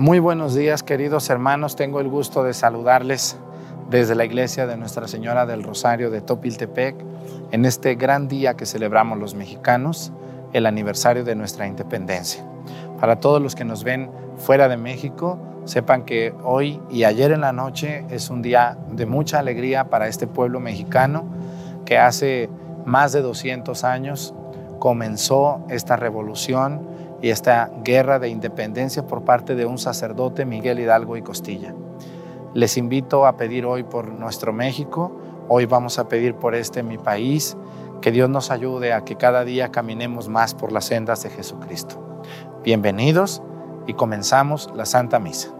Muy buenos días, queridos hermanos. Tengo el gusto de saludarles desde la iglesia de Nuestra Señora del Rosario de Topiltepec en este gran día que celebramos los mexicanos, el aniversario de nuestra independencia. Para todos los que nos ven fuera de México, sepan que hoy y ayer en la noche es un día de mucha alegría para este pueblo mexicano que hace más de 200 años comenzó esta revolución y esta guerra de independencia por parte de un sacerdote, Miguel Hidalgo y Costilla. Les invito a pedir hoy por nuestro México, hoy vamos a pedir por este mi país, que Dios nos ayude a que cada día caminemos más por las sendas de Jesucristo. Bienvenidos y comenzamos la Santa Misa.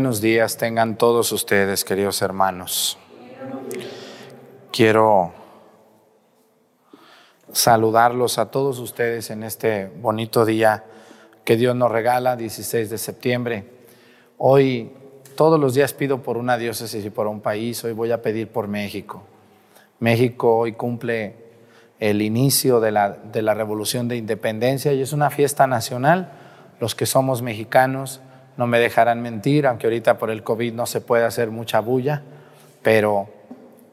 Buenos días tengan todos ustedes, queridos hermanos. Quiero saludarlos a todos ustedes en este bonito día que Dios nos regala, 16 de septiembre. Hoy, todos los días pido por una diócesis y por un país, hoy voy a pedir por México. México hoy cumple el inicio de la, de la revolución de independencia y es una fiesta nacional. Los que somos mexicanos, no me dejarán mentir, aunque ahorita por el COVID no se puede hacer mucha bulla, pero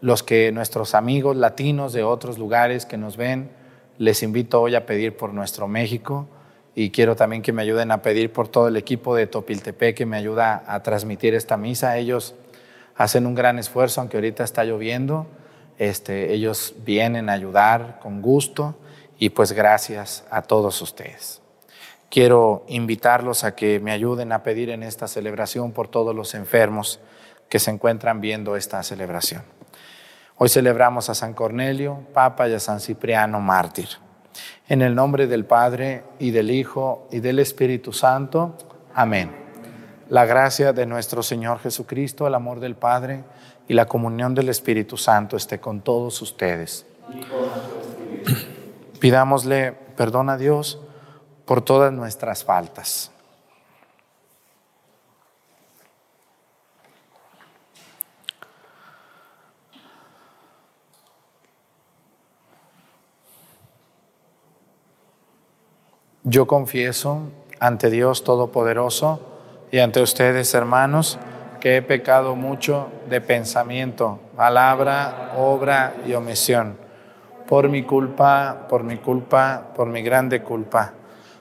los que nuestros amigos latinos de otros lugares que nos ven, les invito hoy a pedir por nuestro México y quiero también que me ayuden a pedir por todo el equipo de Topiltepec que me ayuda a transmitir esta misa. Ellos hacen un gran esfuerzo, aunque ahorita está lloviendo. Este, ellos vienen a ayudar con gusto y pues gracias a todos ustedes. Quiero invitarlos a que me ayuden a pedir en esta celebración por todos los enfermos que se encuentran viendo esta celebración. Hoy celebramos a San Cornelio, Papa, y a San Cipriano, mártir. En el nombre del Padre, y del Hijo, y del Espíritu Santo. Amén. La gracia de nuestro Señor Jesucristo, el amor del Padre y la comunión del Espíritu Santo esté con todos ustedes. Pidámosle perdón a Dios por todas nuestras faltas. Yo confieso ante Dios Todopoderoso y ante ustedes, hermanos, que he pecado mucho de pensamiento, palabra, obra y omisión. Por mi culpa, por mi culpa, por mi grande culpa.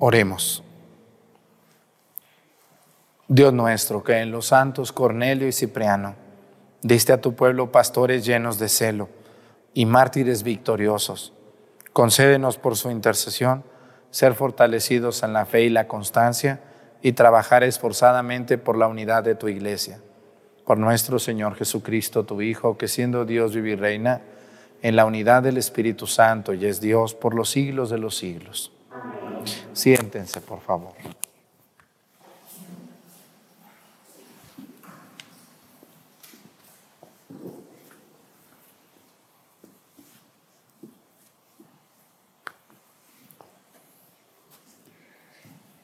Oremos. Dios nuestro, que en los santos Cornelio y Cipriano diste a tu pueblo pastores llenos de celo y mártires victoriosos, concédenos por su intercesión ser fortalecidos en la fe y la constancia y trabajar esforzadamente por la unidad de tu iglesia. Por nuestro Señor Jesucristo, tu Hijo, que siendo Dios vive y reina en la unidad del Espíritu Santo y es Dios por los siglos de los siglos. Siéntense, por favor.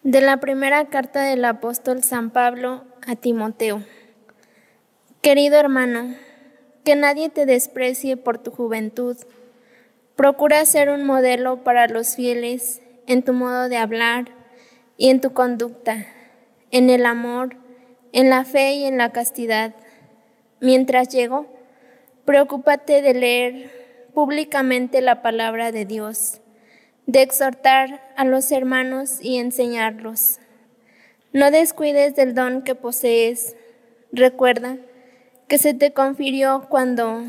De la primera carta del apóstol San Pablo a Timoteo. Querido hermano, que nadie te desprecie por tu juventud. Procura ser un modelo para los fieles en tu modo de hablar y en tu conducta, en el amor, en la fe y en la castidad. Mientras llego, preocúpate de leer públicamente la palabra de Dios, de exhortar a los hermanos y enseñarlos. No descuides del don que posees. Recuerda que se te confirió cuando,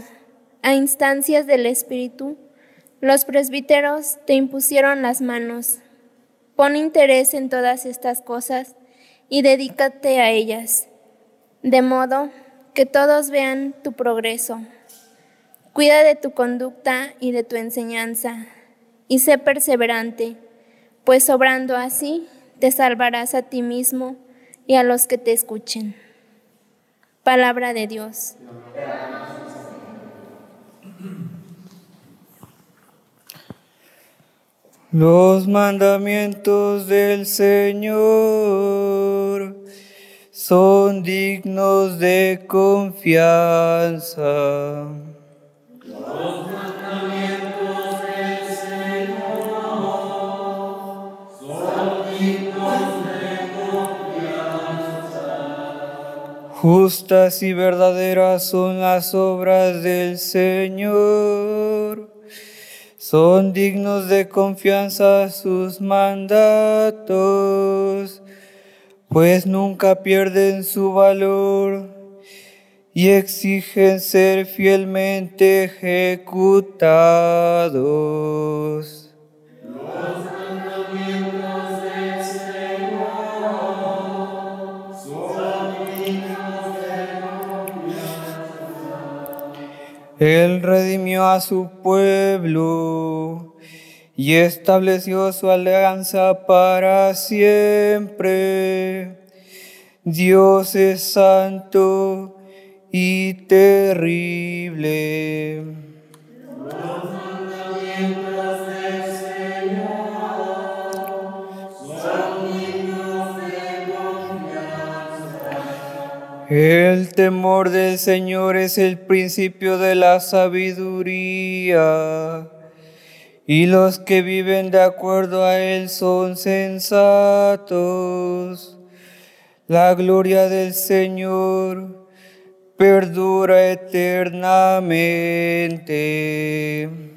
a instancias del Espíritu, los presbíteros te impusieron las manos. Pon interés en todas estas cosas y dedícate a ellas, de modo que todos vean tu progreso. Cuida de tu conducta y de tu enseñanza, y sé perseverante, pues obrando así te salvarás a ti mismo y a los que te escuchen. Palabra de Dios. Los mandamientos del Señor son dignos de confianza. Los mandamientos del Señor son dignos de confianza. Justas y verdaderas son las obras del Señor son dignos de confianza sus mandatos, pues nunca pierden su valor y exigen ser fielmente ejecutados. Él redimió a su pueblo y estableció su alianza para siempre. Dios es santo y terrible. El temor del Señor es el principio de la sabiduría, y los que viven de acuerdo a Él son sensatos. La gloria del Señor perdura eternamente.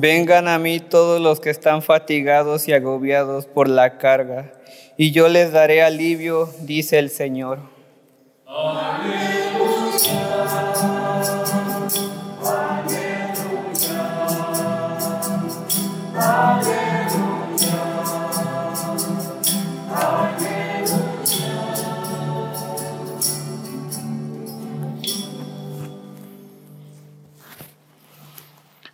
Vengan a mí todos los que están fatigados y agobiados por la carga, y yo les daré alivio, dice el Señor.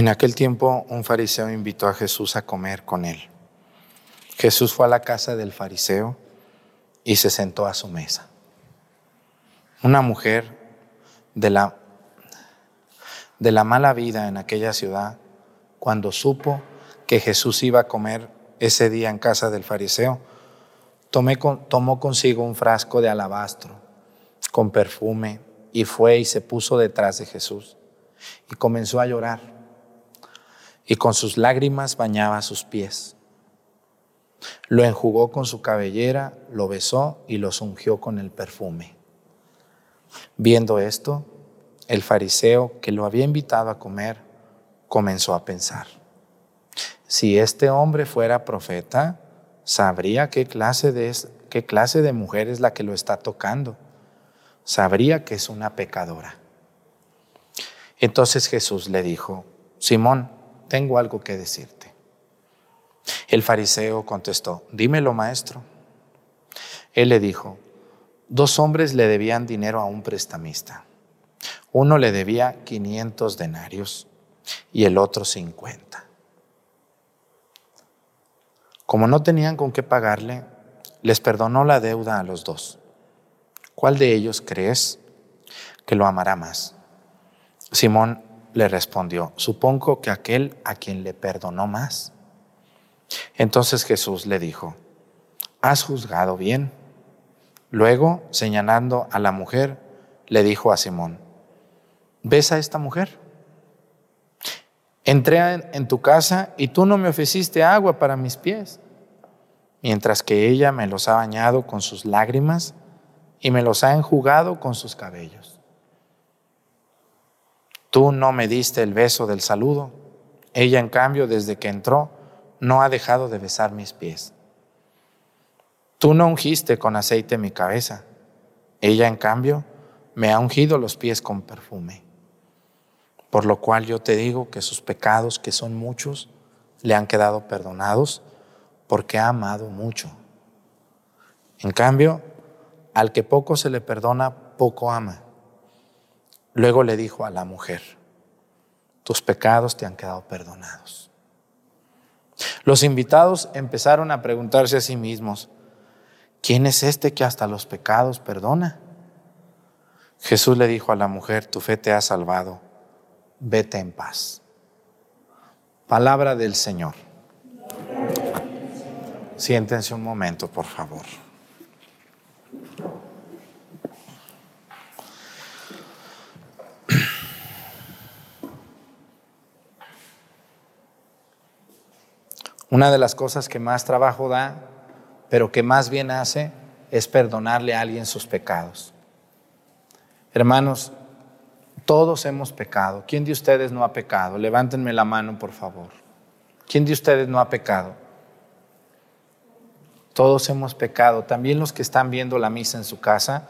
En aquel tiempo un fariseo invitó a Jesús a comer con él. Jesús fue a la casa del fariseo y se sentó a su mesa. Una mujer de la, de la mala vida en aquella ciudad, cuando supo que Jesús iba a comer ese día en casa del fariseo, tomó consigo un frasco de alabastro con perfume y fue y se puso detrás de Jesús y comenzó a llorar y con sus lágrimas bañaba sus pies. Lo enjugó con su cabellera, lo besó y los ungió con el perfume. Viendo esto, el fariseo que lo había invitado a comer comenzó a pensar, si este hombre fuera profeta, sabría qué clase de, qué clase de mujer es la que lo está tocando, sabría que es una pecadora. Entonces Jesús le dijo, Simón, tengo algo que decirte. El fariseo contestó, dímelo maestro. Él le dijo, dos hombres le debían dinero a un prestamista. Uno le debía 500 denarios y el otro 50. Como no tenían con qué pagarle, les perdonó la deuda a los dos. ¿Cuál de ellos crees que lo amará más? Simón le respondió, supongo que aquel a quien le perdonó más. Entonces Jesús le dijo, has juzgado bien. Luego, señalando a la mujer, le dijo a Simón, ¿ves a esta mujer? Entré en tu casa y tú no me ofreciste agua para mis pies, mientras que ella me los ha bañado con sus lágrimas y me los ha enjugado con sus cabellos. Tú no me diste el beso del saludo. Ella, en cambio, desde que entró, no ha dejado de besar mis pies. Tú no ungiste con aceite mi cabeza. Ella, en cambio, me ha ungido los pies con perfume. Por lo cual yo te digo que sus pecados, que son muchos, le han quedado perdonados porque ha amado mucho. En cambio, al que poco se le perdona, poco ama. Luego le dijo a la mujer, tus pecados te han quedado perdonados. Los invitados empezaron a preguntarse a sí mismos, ¿quién es este que hasta los pecados perdona? Jesús le dijo a la mujer, tu fe te ha salvado, vete en paz. Palabra del Señor. Siéntense un momento, por favor. Una de las cosas que más trabajo da, pero que más bien hace, es perdonarle a alguien sus pecados. Hermanos, todos hemos pecado. ¿Quién de ustedes no ha pecado? Levántenme la mano, por favor. ¿Quién de ustedes no ha pecado? Todos hemos pecado. También los que están viendo la misa en su casa,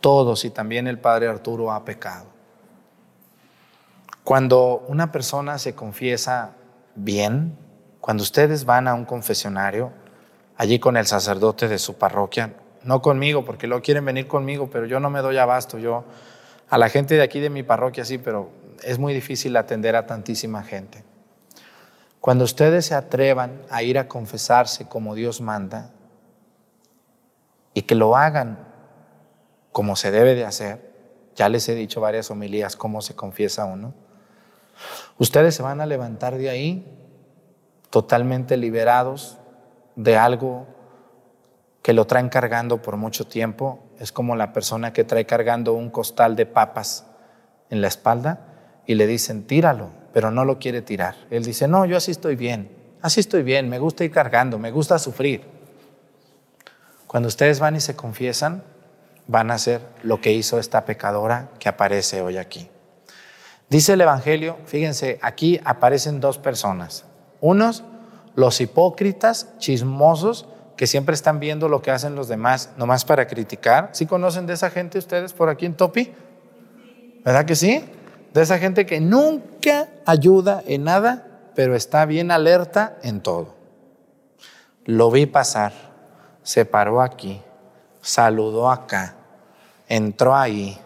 todos y también el Padre Arturo ha pecado. Cuando una persona se confiesa bien, cuando ustedes van a un confesionario, allí con el sacerdote de su parroquia, no conmigo, porque luego quieren venir conmigo, pero yo no me doy abasto, yo a la gente de aquí de mi parroquia sí, pero es muy difícil atender a tantísima gente. Cuando ustedes se atrevan a ir a confesarse como Dios manda y que lo hagan como se debe de hacer, ya les he dicho varias homilías cómo se confiesa uno, ustedes se van a levantar de ahí totalmente liberados de algo que lo traen cargando por mucho tiempo. Es como la persona que trae cargando un costal de papas en la espalda y le dicen, tíralo, pero no lo quiere tirar. Él dice, no, yo así estoy bien, así estoy bien, me gusta ir cargando, me gusta sufrir. Cuando ustedes van y se confiesan, van a hacer lo que hizo esta pecadora que aparece hoy aquí. Dice el Evangelio, fíjense, aquí aparecen dos personas. Unos, los hipócritas, chismosos, que siempre están viendo lo que hacen los demás, nomás para criticar. ¿Sí conocen de esa gente ustedes por aquí en Topi? ¿Verdad que sí? De esa gente que nunca ayuda en nada, pero está bien alerta en todo. Lo vi pasar, se paró aquí, saludó acá, entró ahí,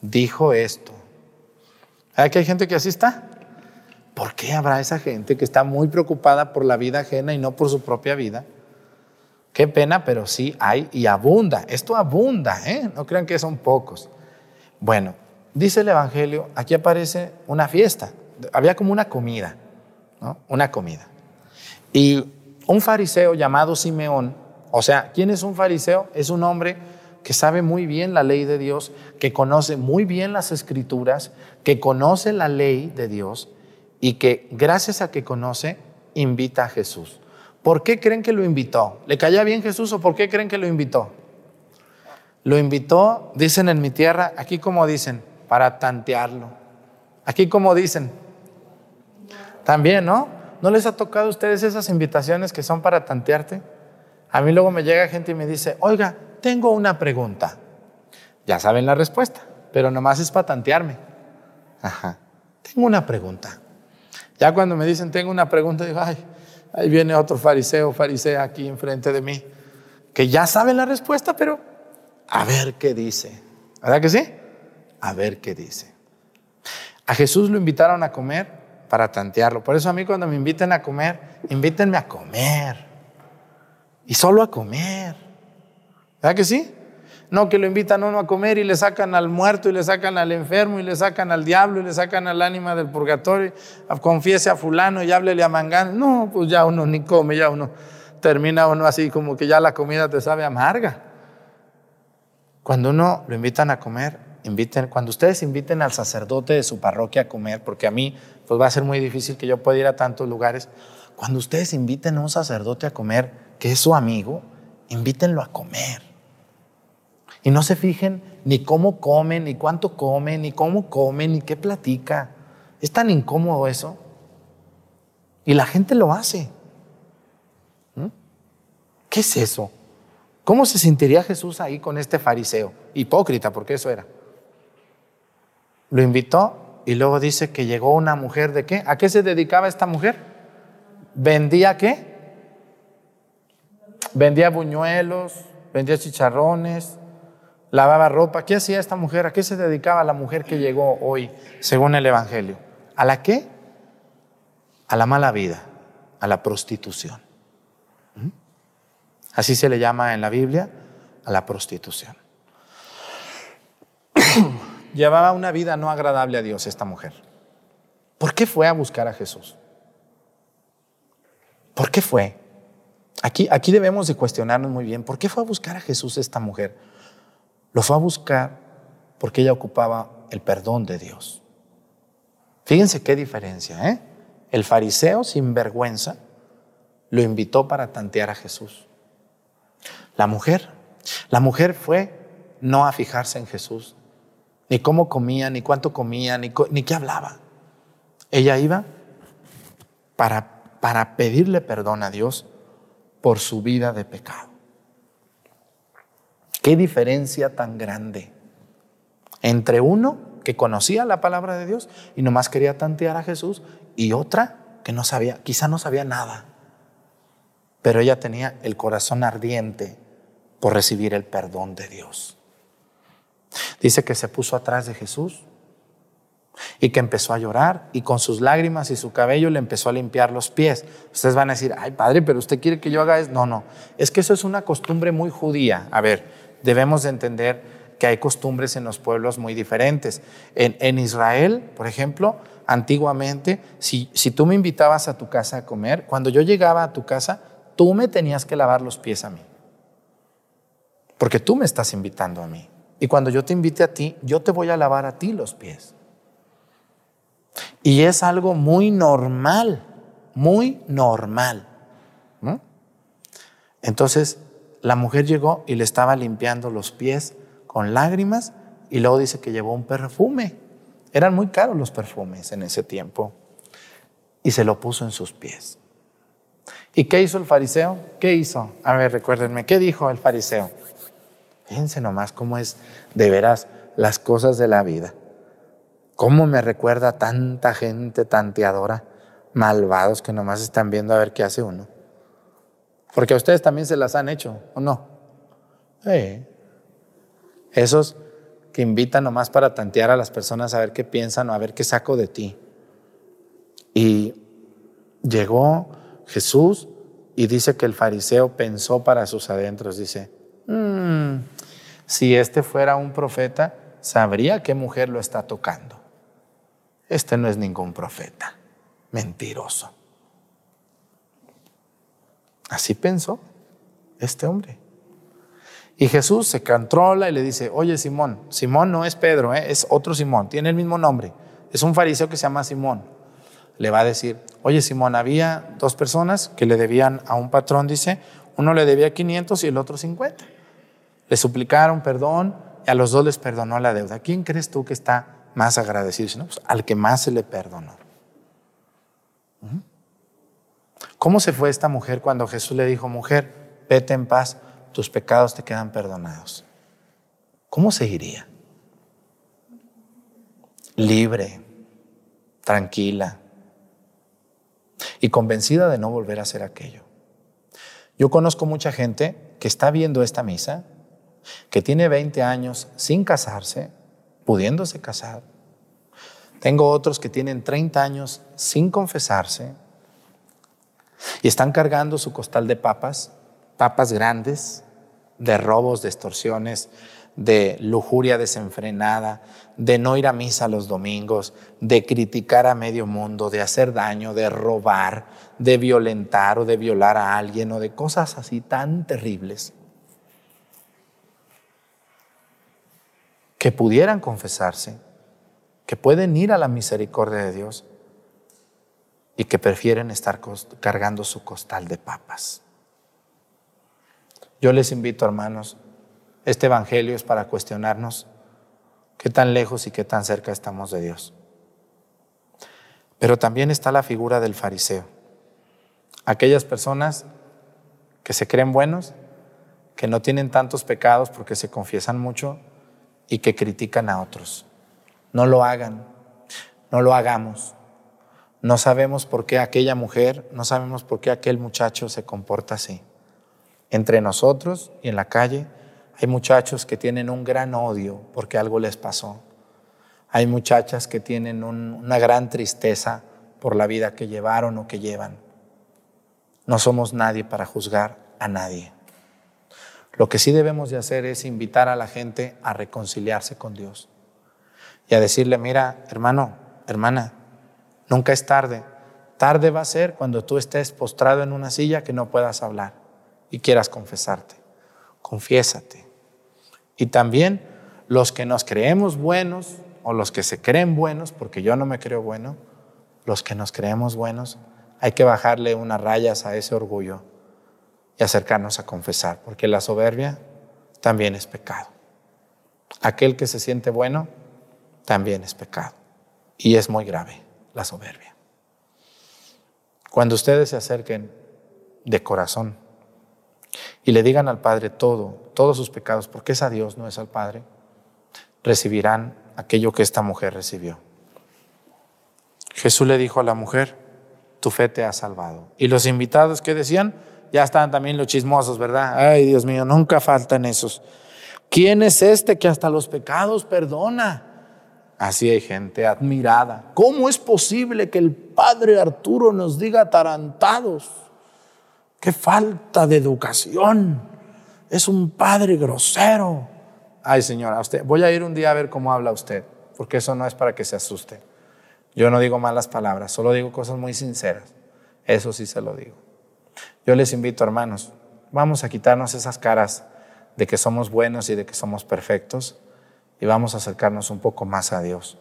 dijo esto. ¿Verdad que hay gente que así está? ¿Por qué habrá esa gente que está muy preocupada por la vida ajena y no por su propia vida? Qué pena, pero sí hay y abunda. Esto abunda, ¿eh? No crean que son pocos. Bueno, dice el Evangelio, aquí aparece una fiesta. Había como una comida, ¿no? Una comida. Y un fariseo llamado Simeón, o sea, ¿quién es un fariseo? Es un hombre que sabe muy bien la ley de Dios, que conoce muy bien las escrituras, que conoce la ley de Dios y que gracias a que conoce, invita a Jesús. ¿Por qué creen que lo invitó? ¿Le caía bien Jesús o por qué creen que lo invitó? Lo invitó, dicen en mi tierra, aquí como dicen, para tantearlo. Aquí como dicen. También, ¿no? ¿No les ha tocado a ustedes esas invitaciones que son para tantearte? A mí luego me llega gente y me dice, oiga, tengo una pregunta. Ya saben la respuesta, pero nomás es para tantearme. Ajá. Tengo una pregunta. Ya cuando me dicen, tengo una pregunta, digo, ay, ahí viene otro fariseo, farisea aquí enfrente de mí, que ya sabe la respuesta, pero a ver qué dice. ¿Verdad que sí? A ver qué dice. A Jesús lo invitaron a comer para tantearlo. Por eso a mí cuando me inviten a comer, invítenme a comer. Y solo a comer. ¿Verdad que sí? No que lo invitan a uno a comer y le sacan al muerto y le sacan al enfermo y le sacan al diablo y le sacan al ánima del purgatorio, confiese a fulano y háblele a mangán. No, pues ya uno ni come, ya uno termina uno así como que ya la comida te sabe amarga. Cuando uno lo invitan a comer, inviten, cuando ustedes inviten al sacerdote de su parroquia a comer, porque a mí pues va a ser muy difícil que yo pueda ir a tantos lugares, cuando ustedes inviten a un sacerdote a comer, que es su amigo, invítenlo a comer. Y no se fijen ni cómo comen, ni cuánto comen, ni cómo comen, ni qué platica. Es tan incómodo eso. Y la gente lo hace. ¿Mm? ¿Qué es eso? ¿Cómo se sentiría Jesús ahí con este fariseo? Hipócrita, porque eso era. Lo invitó y luego dice que llegó una mujer de qué? ¿A qué se dedicaba esta mujer? ¿Vendía qué? Vendía buñuelos, vendía chicharrones, lavaba ropa. ¿Qué hacía esta mujer? ¿A qué se dedicaba la mujer que llegó hoy, según el Evangelio? ¿A la qué? A la mala vida, a la prostitución. ¿Mm? Así se le llama en la Biblia a la prostitución. Llevaba una vida no agradable a Dios esta mujer. ¿Por qué fue a buscar a Jesús? ¿Por qué fue? Aquí, aquí debemos de cuestionarnos muy bien, ¿por qué fue a buscar a Jesús esta mujer? Lo fue a buscar porque ella ocupaba el perdón de Dios. Fíjense qué diferencia, ¿eh? El fariseo sin vergüenza lo invitó para tantear a Jesús. La mujer, la mujer fue no a fijarse en Jesús, ni cómo comía, ni cuánto comía, ni, ni qué hablaba. Ella iba para, para pedirle perdón a Dios por su vida de pecado. Qué diferencia tan grande entre uno que conocía la palabra de Dios y nomás quería tantear a Jesús y otra que no sabía, quizá no sabía nada, pero ella tenía el corazón ardiente por recibir el perdón de Dios. Dice que se puso atrás de Jesús y que empezó a llorar y con sus lágrimas y su cabello le empezó a limpiar los pies. Ustedes van a decir, ay padre, pero usted quiere que yo haga eso. No, no, es que eso es una costumbre muy judía. A ver, debemos de entender que hay costumbres en los pueblos muy diferentes. En, Israel, por ejemplo, antiguamente, si, si tú me invitabas a tu casa a comer, cuando yo llegaba a tu casa, tú me tenías que lavar los pies a mí. Porque tú me estás invitando a mí. Y cuando yo te invite a ti, yo te voy a lavar a ti los pies. Y es algo muy normal, muy normal. Entonces, la mujer llegó y le estaba limpiando los pies con lágrimas y luego dice que llevó un perfume. Eran muy caros los perfumes en ese tiempo. Y se lo puso en sus pies. ¿Y qué hizo el fariseo? ¿Qué hizo? A ver, recuérdenme, ¿qué dijo el fariseo? Fíjense nomás cómo es de veras las cosas de la vida. Cómo me recuerda tanta gente tanteadora, malvados que nomás están viendo a ver qué hace uno. Porque a ustedes también se las han hecho, ¿o no? Esos que invitan nomás para tantear a las personas a ver qué piensan o a ver qué saco de ti. Y llegó Jesús y dice que el fariseo pensó para sus adentros, dice, mm, si este fuera un profeta, sabría qué mujer lo está tocando. Este no es ningún profeta, mentiroso. Así pensó este hombre. Y Jesús se controla y le dice, oye Simón, Simón no es Pedro, ¿eh? es otro Simón, tiene el mismo nombre. Es un fariseo que se llama Simón. Le va a decir, oye Simón, había dos personas que le debían a un patrón, dice, uno le debía 500 y el otro 50. Le suplicaron perdón y a los dos les perdonó la deuda. ¿Quién crees tú que está más agradecido? Pues, al que más se le perdonó. ¿Cómo se fue esta mujer cuando Jesús le dijo, mujer, vete en paz, tus pecados te quedan perdonados? ¿Cómo se iría? Libre, tranquila y convencida de no volver a hacer aquello. Yo conozco mucha gente que está viendo esta misa que tiene 20 años sin casarse, pudiéndose casar. Tengo otros que tienen 30 años sin confesarse y están cargando su costal de papas, papas grandes, de robos, de extorsiones, de lujuria desenfrenada, de no ir a misa los domingos, de criticar a medio mundo, de hacer daño, de robar, de violentar o de violar a alguien o de cosas así tan terribles. que pudieran confesarse, que pueden ir a la misericordia de Dios y que prefieren estar cargando su costal de papas. Yo les invito, hermanos, este Evangelio es para cuestionarnos qué tan lejos y qué tan cerca estamos de Dios. Pero también está la figura del fariseo. Aquellas personas que se creen buenos, que no tienen tantos pecados porque se confiesan mucho y que critican a otros. No lo hagan, no lo hagamos. No sabemos por qué aquella mujer, no sabemos por qué aquel muchacho se comporta así. Entre nosotros y en la calle hay muchachos que tienen un gran odio porque algo les pasó. Hay muchachas que tienen una gran tristeza por la vida que llevaron o que llevan. No somos nadie para juzgar a nadie. Lo que sí debemos de hacer es invitar a la gente a reconciliarse con Dios y a decirle, mira, hermano, hermana, nunca es tarde. Tarde va a ser cuando tú estés postrado en una silla que no puedas hablar y quieras confesarte. Confiésate. Y también los que nos creemos buenos o los que se creen buenos, porque yo no me creo bueno, los que nos creemos buenos, hay que bajarle unas rayas a ese orgullo y acercarnos a confesar, porque la soberbia también es pecado. Aquel que se siente bueno también es pecado. Y es muy grave la soberbia. Cuando ustedes se acerquen de corazón y le digan al Padre todo, todos sus pecados, porque es a Dios, no es al Padre, recibirán aquello que esta mujer recibió. Jesús le dijo a la mujer, tu fe te ha salvado. Y los invitados que decían, ya están también los chismosos, ¿verdad? Ay, Dios mío, nunca faltan esos. ¿Quién es este que hasta los pecados perdona? Así hay gente admirada. ¿Cómo es posible que el padre Arturo nos diga tarantados? Qué falta de educación. Es un padre grosero. Ay, señora, usted, voy a ir un día a ver cómo habla usted, porque eso no es para que se asuste. Yo no digo malas palabras, solo digo cosas muy sinceras. Eso sí se lo digo. Yo les invito, hermanos, vamos a quitarnos esas caras de que somos buenos y de que somos perfectos y vamos a acercarnos un poco más a Dios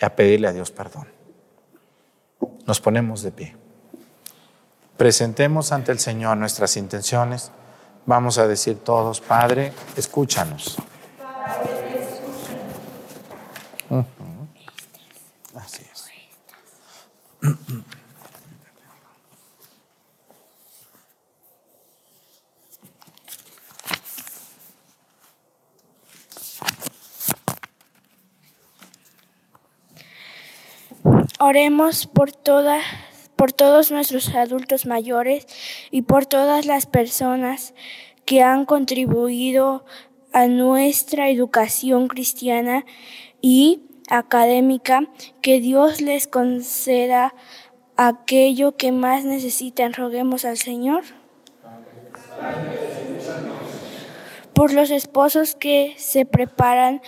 y a pedirle a Dios perdón. Nos ponemos de pie. Presentemos ante el Señor nuestras intenciones. Vamos a decir todos, Padre, escúchanos. Así es. Oremos por todas por todos nuestros adultos mayores y por todas las personas que han contribuido a nuestra educación cristiana y académica, que Dios les conceda aquello que más necesitan. Roguemos al Señor. Por los esposos que se preparan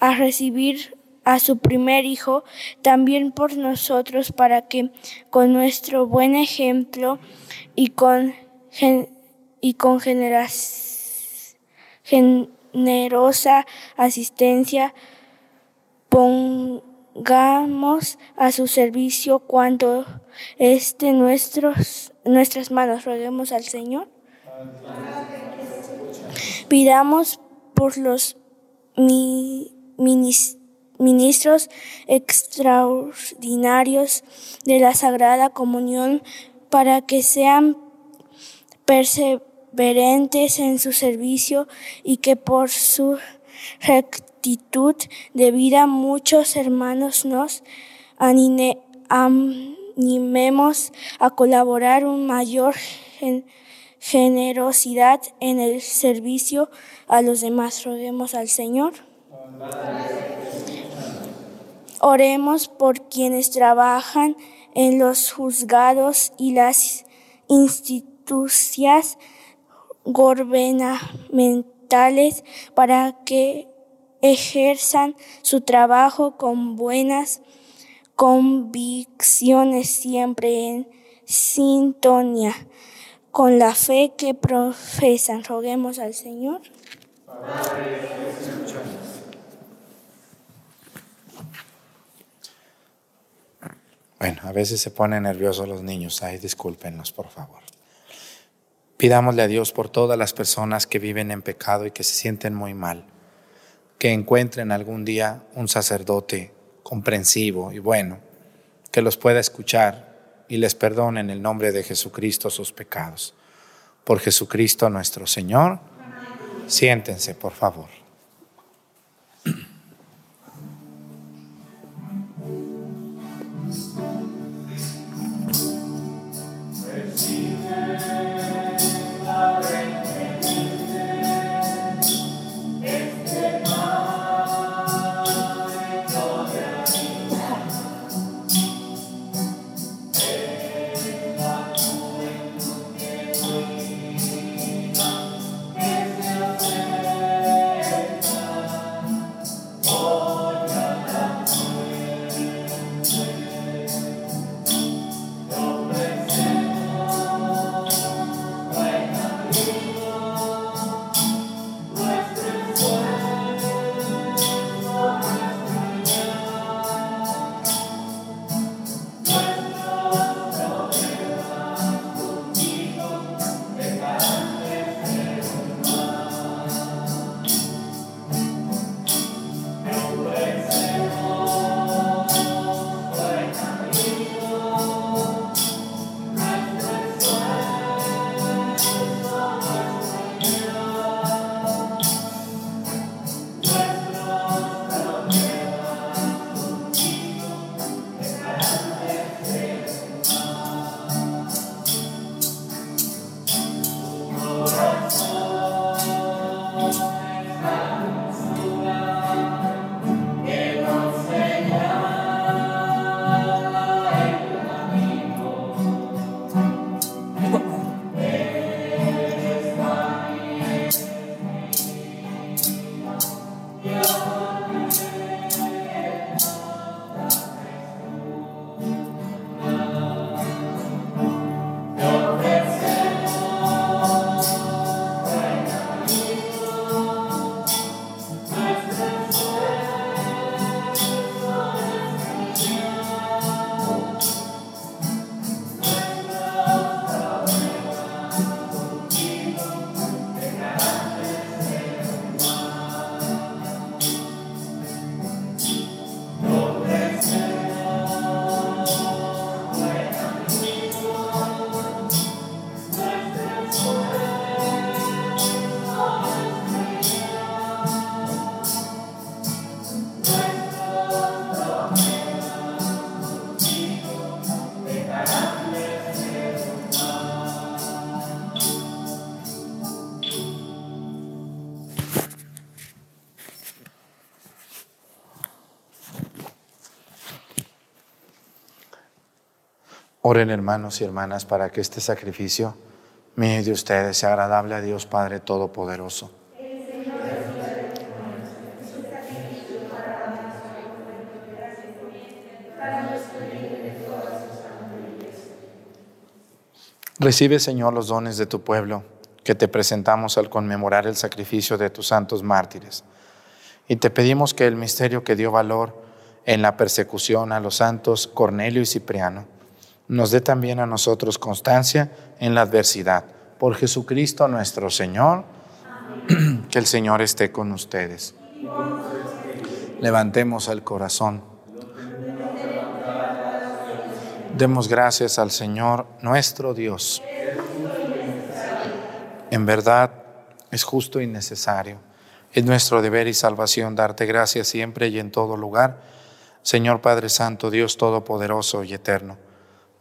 a recibir a su primer hijo, también por nosotros, para que con nuestro buen ejemplo y con, y con generosa asistencia pongamos a su servicio cuando esté nuestros, nuestras manos. Roguemos al Señor. Pidamos por los ministros ministros extraordinarios de la Sagrada Comunión para que sean perseverantes en su servicio y que por su rectitud de vida muchos hermanos nos animemos a colaborar un mayor generosidad en el servicio a los demás. Roguemos al Señor. Oremos por quienes trabajan en los juzgados y las instituciones gubernamentales para que ejerzan su trabajo con buenas convicciones, siempre en sintonía con la fe que profesan. Roguemos al Señor. Bueno, a veces se ponen nerviosos los niños, ay, discúlpenos, por favor. Pidámosle a Dios por todas las personas que viven en pecado y que se sienten muy mal, que encuentren algún día un sacerdote comprensivo y bueno, que los pueda escuchar y les perdone en el nombre de Jesucristo sus pecados. Por Jesucristo nuestro Señor. Siéntense, por favor. Oren hermanos y hermanas para que este sacrificio mío de ustedes sea agradable a Dios Padre Todopoderoso. Recibe, Señor, los dones de tu pueblo que te presentamos al conmemorar el sacrificio de tus santos mártires. Y te pedimos que el misterio que dio valor en la persecución a los santos Cornelio y Cipriano, nos dé también a nosotros constancia en la adversidad. Por Jesucristo nuestro Señor, que el Señor esté con ustedes. Levantemos el corazón. Demos gracias al Señor nuestro Dios. En verdad es justo y necesario. Es nuestro deber y salvación darte gracias siempre y en todo lugar, Señor Padre Santo, Dios Todopoderoso y Eterno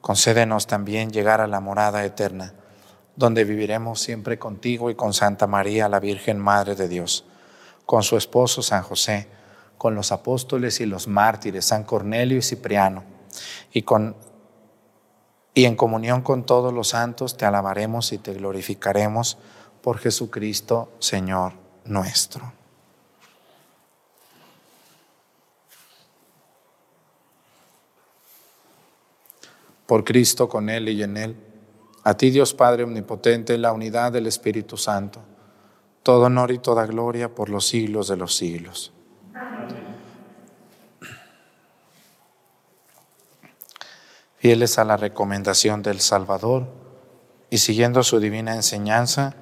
Concédenos también llegar a la morada eterna, donde viviremos siempre contigo y con Santa María, la Virgen Madre de Dios, con su esposo San José, con los apóstoles y los mártires, San Cornelio y Cipriano, y, con, y en comunión con todos los santos te alabaremos y te glorificaremos por Jesucristo, Señor nuestro. Por Cristo, con Él y en Él. A ti, Dios Padre Omnipotente, la unidad del Espíritu Santo, todo honor y toda gloria por los siglos de los siglos. Fieles a la recomendación del Salvador y siguiendo su divina enseñanza,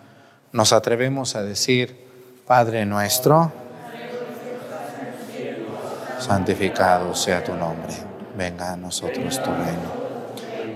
nos atrevemos a decir, Padre nuestro, santificado sea tu nombre, venga a nosotros tu reino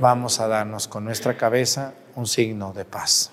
Vamos a darnos con nuestra cabeza un signo de paz.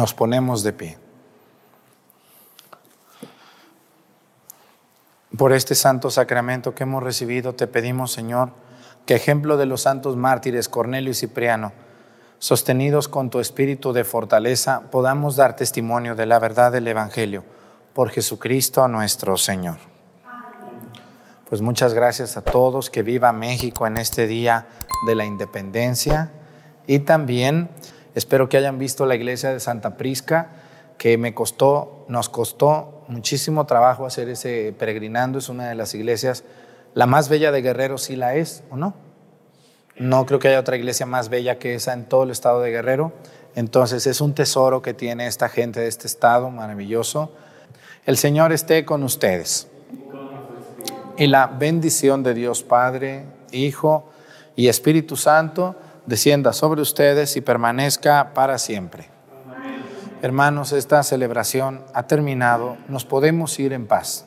Nos ponemos de pie. Por este santo sacramento que hemos recibido, te pedimos, Señor, que ejemplo de los santos mártires Cornelio y Cipriano, sostenidos con tu espíritu de fortaleza, podamos dar testimonio de la verdad del Evangelio por Jesucristo nuestro Señor. Pues muchas gracias a todos, que viva México en este día de la independencia y también espero que hayan visto la iglesia de Santa Prisca, que me costó, nos costó muchísimo trabajo hacer ese peregrinando, es una de las iglesias, la más bella de Guerrero sí la es, ¿o no? No creo que haya otra iglesia más bella que esa en todo el estado de Guerrero. Entonces es un tesoro que tiene esta gente de este estado maravilloso. El Señor esté con ustedes. Y la bendición de Dios Padre, Hijo y Espíritu Santo descienda sobre ustedes y permanezca para siempre. Hermanos, esta celebración ha terminado. Nos podemos ir en paz.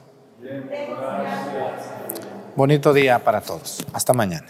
Bonito día para todos. Hasta mañana.